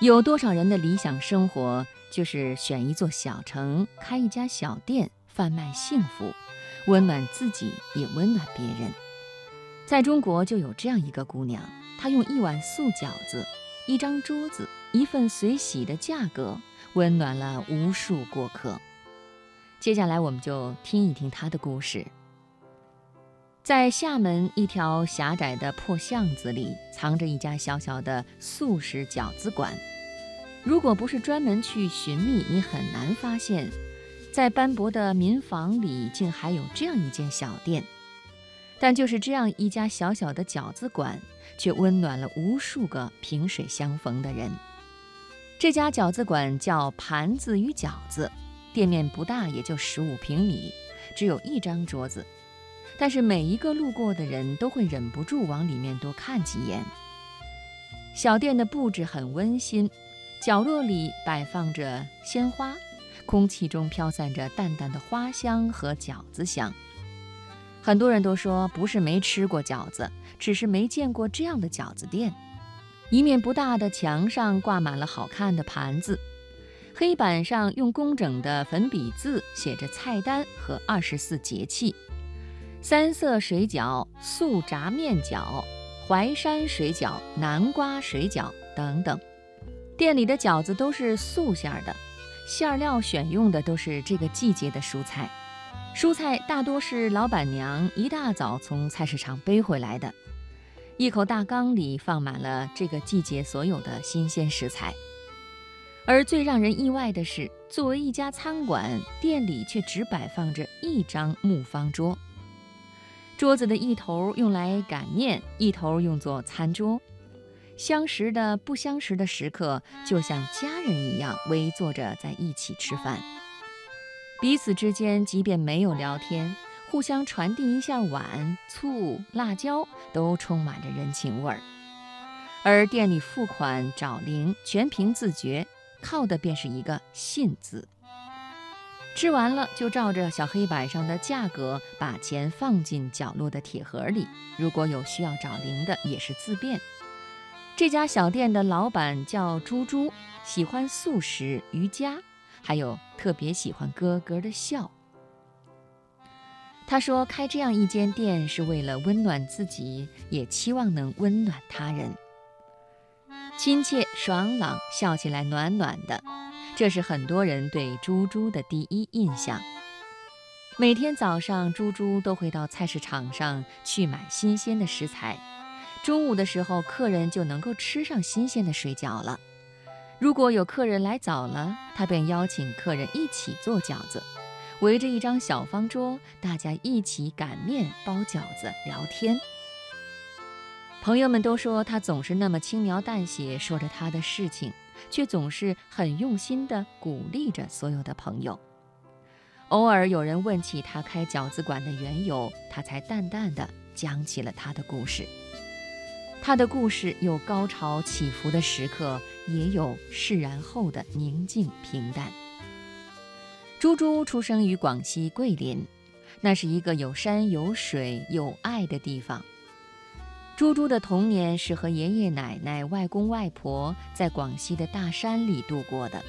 有多少人的理想生活就是选一座小城，开一家小店，贩卖幸福，温暖自己也温暖别人。在中国就有这样一个姑娘，她用一碗素饺子、一张桌子、一份随喜的价格，温暖了无数过客。接下来我们就听一听她的故事。在厦门一条狭窄的破巷子里，藏着一家小小的素食饺子馆。如果不是专门去寻觅，你很难发现，在斑驳的民房里竟还有这样一间小店。但就是这样一家小小的饺子馆，却温暖了无数个萍水相逢的人。这家饺子馆叫“盘子与饺子”，店面不大，也就十五平米，只有一张桌子。但是每一个路过的人都会忍不住往里面多看几眼。小店的布置很温馨，角落里摆放着鲜花，空气中飘散着淡淡的花香和饺子香。很多人都说不是没吃过饺子，只是没见过这样的饺子店。一面不大的墙上挂满了好看的盘子，黑板上用工整的粉笔字写着菜单和二十四节气。三色水饺、素炸面饺、淮山水饺、南瓜水饺等等，店里的饺子都是素馅儿的，馅料选用的都是这个季节的蔬菜，蔬菜大多是老板娘一大早从菜市场背回来的，一口大缸里放满了这个季节所有的新鲜食材。而最让人意外的是，作为一家餐馆，店里却只摆放着一张木方桌。桌子的一头用来擀面，一头用作餐桌。相识的、不相识的食客，就像家人一样围坐着在一起吃饭。彼此之间，即便没有聊天，互相传递一下碗、醋、辣椒，都充满着人情味儿。而店里付款、找零，全凭自觉，靠的便是一个“信”字。吃完了，就照着小黑板上的价格，把钱放进角落的铁盒里。如果有需要找零的，也是自便。这家小店的老板叫猪猪，喜欢素食、瑜伽，还有特别喜欢咯咯的笑。他说：“开这样一间店是为了温暖自己，也期望能温暖他人。亲切、爽朗，笑起来暖暖的。”这是很多人对猪猪的第一印象。每天早上，猪猪都会到菜市场上去买新鲜的食材。中午的时候，客人就能够吃上新鲜的水饺了。如果有客人来早了，他便邀请客人一起做饺子，围着一张小方桌，大家一起擀面、包饺子、聊天。朋友们都说他总是那么轻描淡写说着他的事情。却总是很用心地鼓励着所有的朋友。偶尔有人问起他开饺子馆的缘由，他才淡淡地讲起了他的故事。他的故事有高潮起伏的时刻，也有释然后的宁静平淡。猪猪出生于广西桂林，那是一个有山有水有爱的地方。猪猪的童年是和爷爷奶奶、外公外婆在广西的大山里度过的。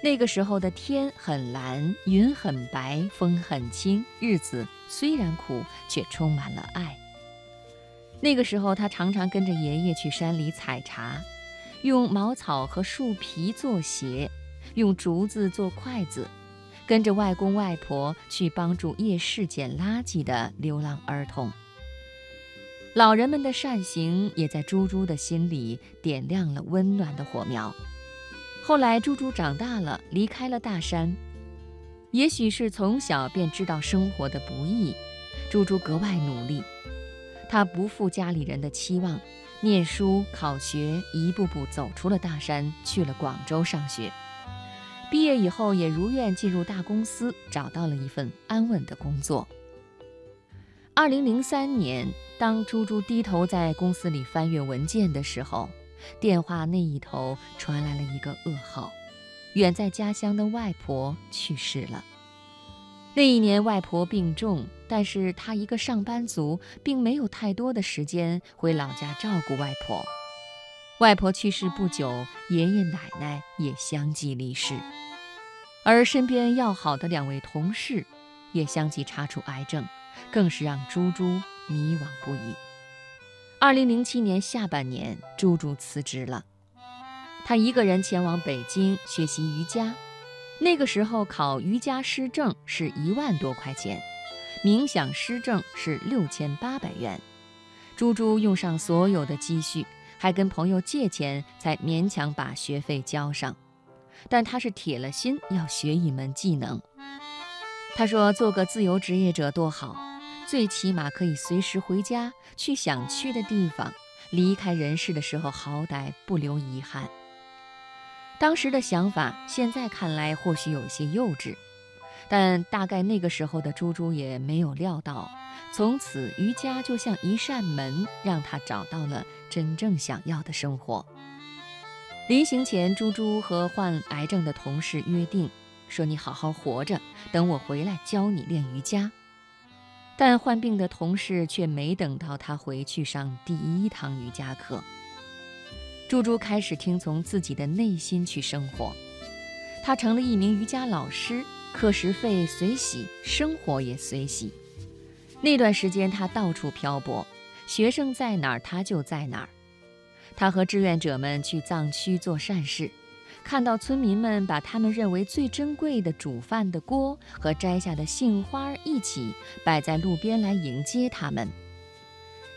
那个时候的天很蓝，云很白，风很轻，日子虽然苦，却充满了爱。那个时候，他常常跟着爷爷去山里采茶，用茅草和树皮做鞋，用竹子做筷子，跟着外公外婆去帮助夜市捡垃圾的流浪儿童。老人们的善行也在猪猪的心里点亮了温暖的火苗。后来，猪猪长大了，离开了大山。也许是从小便知道生活的不易，猪猪格外努力。他不负家里人的期望，念书考学，一步步走出了大山，去了广州上学。毕业以后，也如愿进入大公司，找到了一份安稳的工作。二零零三年。当猪猪低头在公司里翻阅文件的时候，电话那一头传来了一个噩耗：远在家乡的外婆去世了。那一年，外婆病重，但是他一个上班族，并没有太多的时间回老家照顾外婆。外婆去世不久，爷爷奶奶也相继离世，而身边要好的两位同事也相继查出癌症，更是让猪猪迷惘不已。二零零七年下半年，猪猪辞职了，她一个人前往北京学习瑜伽。那个时候考瑜伽师证是一万多块钱，冥想师证是六千八百元。猪猪用上所有的积蓄，还跟朋友借钱，才勉强把学费交上。但她是铁了心要学一门技能。他说：“做个自由职业者多好，最起码可以随时回家，去想去的地方。离开人世的时候，好歹不留遗憾。”当时的想法，现在看来或许有些幼稚，但大概那个时候的猪猪也没有料到，从此瑜伽就像一扇门，让他找到了真正想要的生活。临行前，猪猪和患癌症的同事约定，说：“你好好活着，等我回来教你练瑜伽。”但患病的同事却没等到他回去上第一堂瑜伽课。猪猪开始听从自己的内心去生活，他成了一名瑜伽老师，课时费随喜，生活也随喜。那段时间，他到处漂泊，学生在哪儿，他就在哪儿。他和志愿者们去藏区做善事，看到村民们把他们认为最珍贵的煮饭的锅和摘下的杏花一起摆在路边来迎接他们，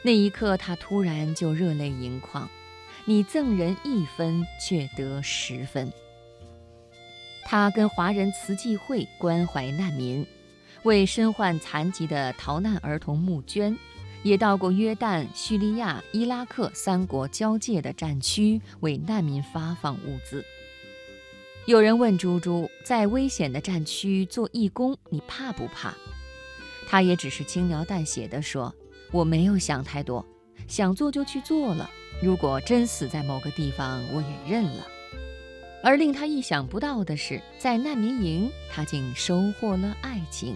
那一刻，他突然就热泪盈眶。你赠人一分，却得十分。他跟华人慈济会关怀难民，为身患残疾的逃难儿童募捐，也到过约旦、叙利亚、伊拉克三国交界的战区，为难民发放物资。有人问猪猪，在危险的战区做义工，你怕不怕？他也只是轻描淡写地说：“我没有想太多，想做就去做了。”如果真死在某个地方，我也认了。而令他意想不到的是，在难民营，他竟收获了爱情。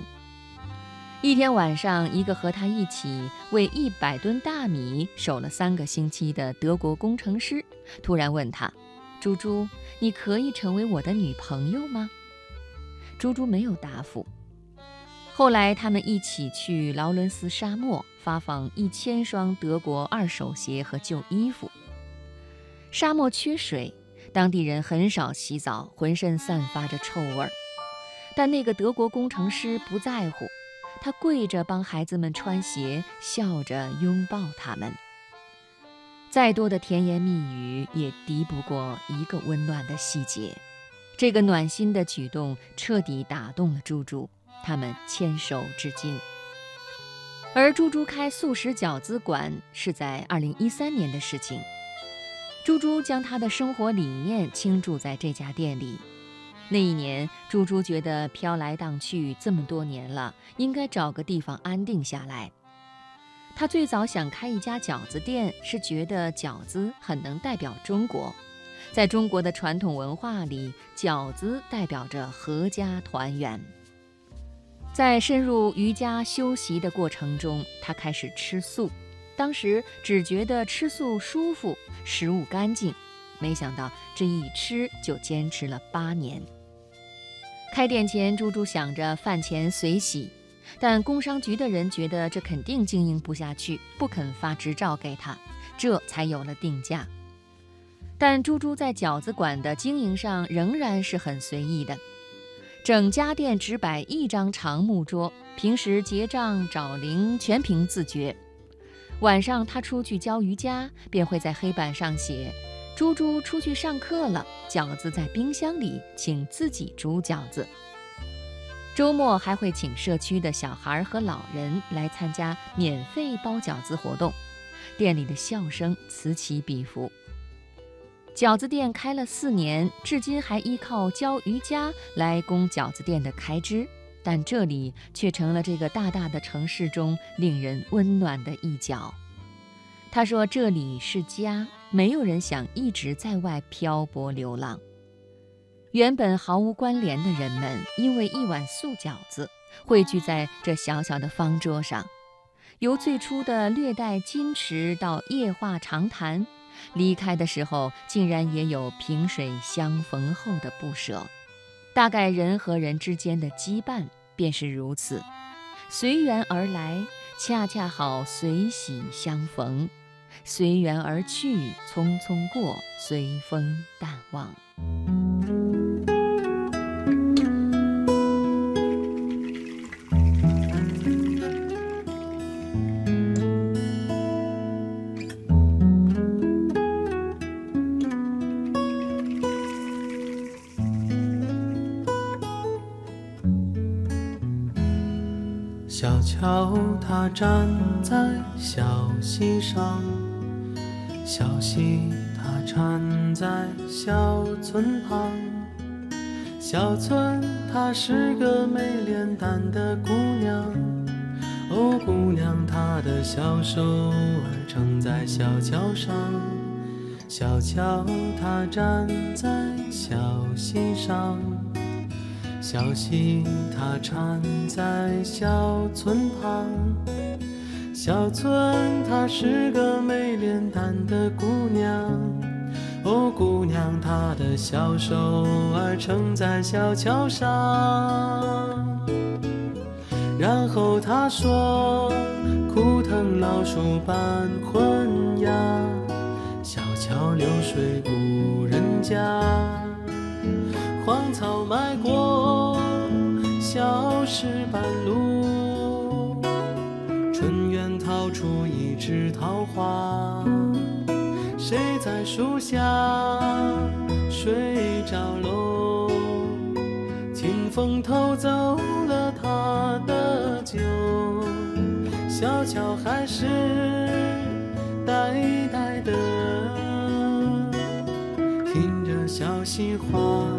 一天晚上，一个和他一起为一百吨大米守了三个星期的德国工程师，突然问他：“猪猪，你可以成为我的女朋友吗？”猪猪没有答复。后来，他们一起去劳伦斯沙漠发放一千双德国二手鞋和旧衣服。沙漠缺水，当地人很少洗澡，浑身散发着臭味儿。但那个德国工程师不在乎，他跪着帮孩子们穿鞋，笑着拥抱他们。再多的甜言蜜语也敌不过一个温暖的细节。这个暖心的举动彻底打动了猪猪。他们牵手至今，而猪猪开素食饺子馆是在二零一三年的事情。猪猪将他的生活理念倾注在这家店里。那一年，猪猪觉得飘来荡去这么多年了，应该找个地方安定下来。他最早想开一家饺子店，是觉得饺子很能代表中国，在中国的传统文化里，饺子代表着阖家团圆。在深入瑜伽修习的过程中，他开始吃素。当时只觉得吃素舒服，食物干净，没想到这一吃就坚持了八年。开店前，猪猪想着饭钱随喜，但工商局的人觉得这肯定经营不下去，不肯发执照给他，这才有了定价。但猪猪在饺子馆的经营上仍然是很随意的。整家店只摆一张长木桌，平时结账找零全凭自觉。晚上他出去教瑜伽，便会在黑板上写：“猪猪出去上课了，饺子在冰箱里，请自己煮饺子。”周末还会请社区的小孩和老人来参加免费包饺子活动，店里的笑声此起彼伏。饺子店开了四年，至今还依靠教瑜伽来供饺子店的开支，但这里却成了这个大大的城市中令人温暖的一角。他说：“这里是家，没有人想一直在外漂泊流浪。”原本毫无关联的人们，因为一碗素饺子，汇聚在这小小的方桌上，由最初的略带矜持到夜话长谈。离开的时候竟然也有萍水相逢后的不舍。大概人和人之间的羁绊便是如此，随缘而来，恰恰好随喜相逢；随缘而去，匆匆过，随风淡忘。小桥它站在小溪上，小溪它缠在小村旁。小村她是个美脸蛋的姑娘，哦，姑娘她的小手儿撑在小桥上。小桥它站在小溪上。小溪它缠在小村旁，小村她是个没脸蛋的姑娘，哦，姑娘她的小手儿撑在小桥上，然后她说：枯藤老树伴昏鸦，小桥流水无人家，荒草埋过。小石板路，春园掏出一枝桃花，谁在树下睡着喽？清风偷走了他的酒，小桥还是呆呆的，听着小溪哗。